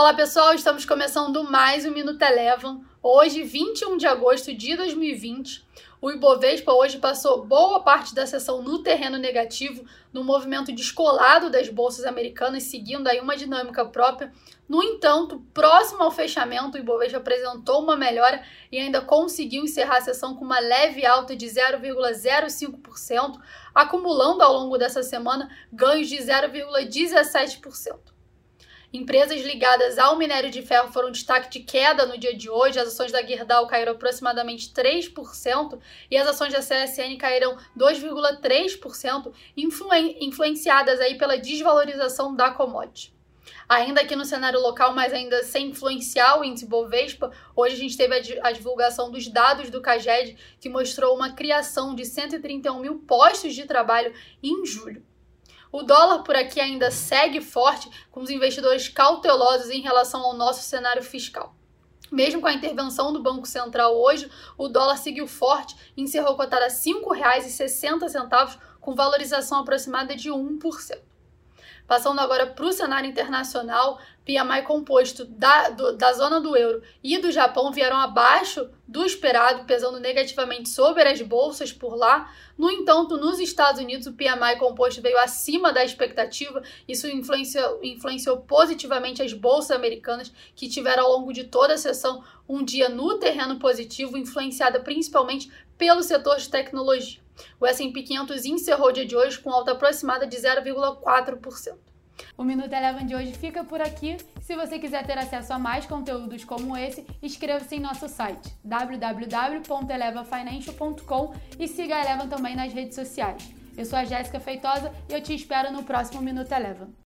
Olá pessoal, estamos começando mais um Minuto Elevam. Hoje, 21 de agosto de 2020, o Ibovespa hoje passou boa parte da sessão no terreno negativo, no movimento descolado das bolsas americanas, seguindo aí uma dinâmica própria. No entanto, próximo ao fechamento, o Ibovespa apresentou uma melhora e ainda conseguiu encerrar a sessão com uma leve alta de 0,05%, acumulando ao longo dessa semana ganhos de 0,17%. Empresas ligadas ao minério de ferro foram destaque de queda no dia de hoje. As ações da Gerdau caíram aproximadamente 3% e as ações da CSN caíram 2,3%, influen influenciadas aí pela desvalorização da commodity. Ainda aqui no cenário local, mas ainda sem influenciar o índice Bovespa, hoje a gente teve a divulgação dos dados do CAGED, que mostrou uma criação de 131 mil postos de trabalho em julho. O dólar por aqui ainda segue forte, com os investidores cautelosos em relação ao nosso cenário fiscal. Mesmo com a intervenção do Banco Central hoje, o dólar seguiu forte e encerrou cotada a R$ 5,60, com valorização aproximada de 1%. Passando agora para o cenário internacional, PMI composto da, do, da zona do euro e do Japão vieram abaixo do esperado, pesando negativamente sobre as bolsas por lá. No entanto, nos Estados Unidos, o PMI composto veio acima da expectativa. Isso influenciou, influenciou positivamente as bolsas americanas, que tiveram ao longo de toda a sessão um dia no terreno positivo, influenciada principalmente pelo setor de tecnologia. O S&P 500 encerrou o dia de hoje com alta aproximada de 0,4%. O Minuto Eleven de hoje fica por aqui. Se você quiser ter acesso a mais conteúdos como esse, inscreva-se em nosso site www.elevafinancial.com e siga a Eleven também nas redes sociais. Eu sou a Jéssica Feitosa e eu te espero no próximo Minuto Eleven.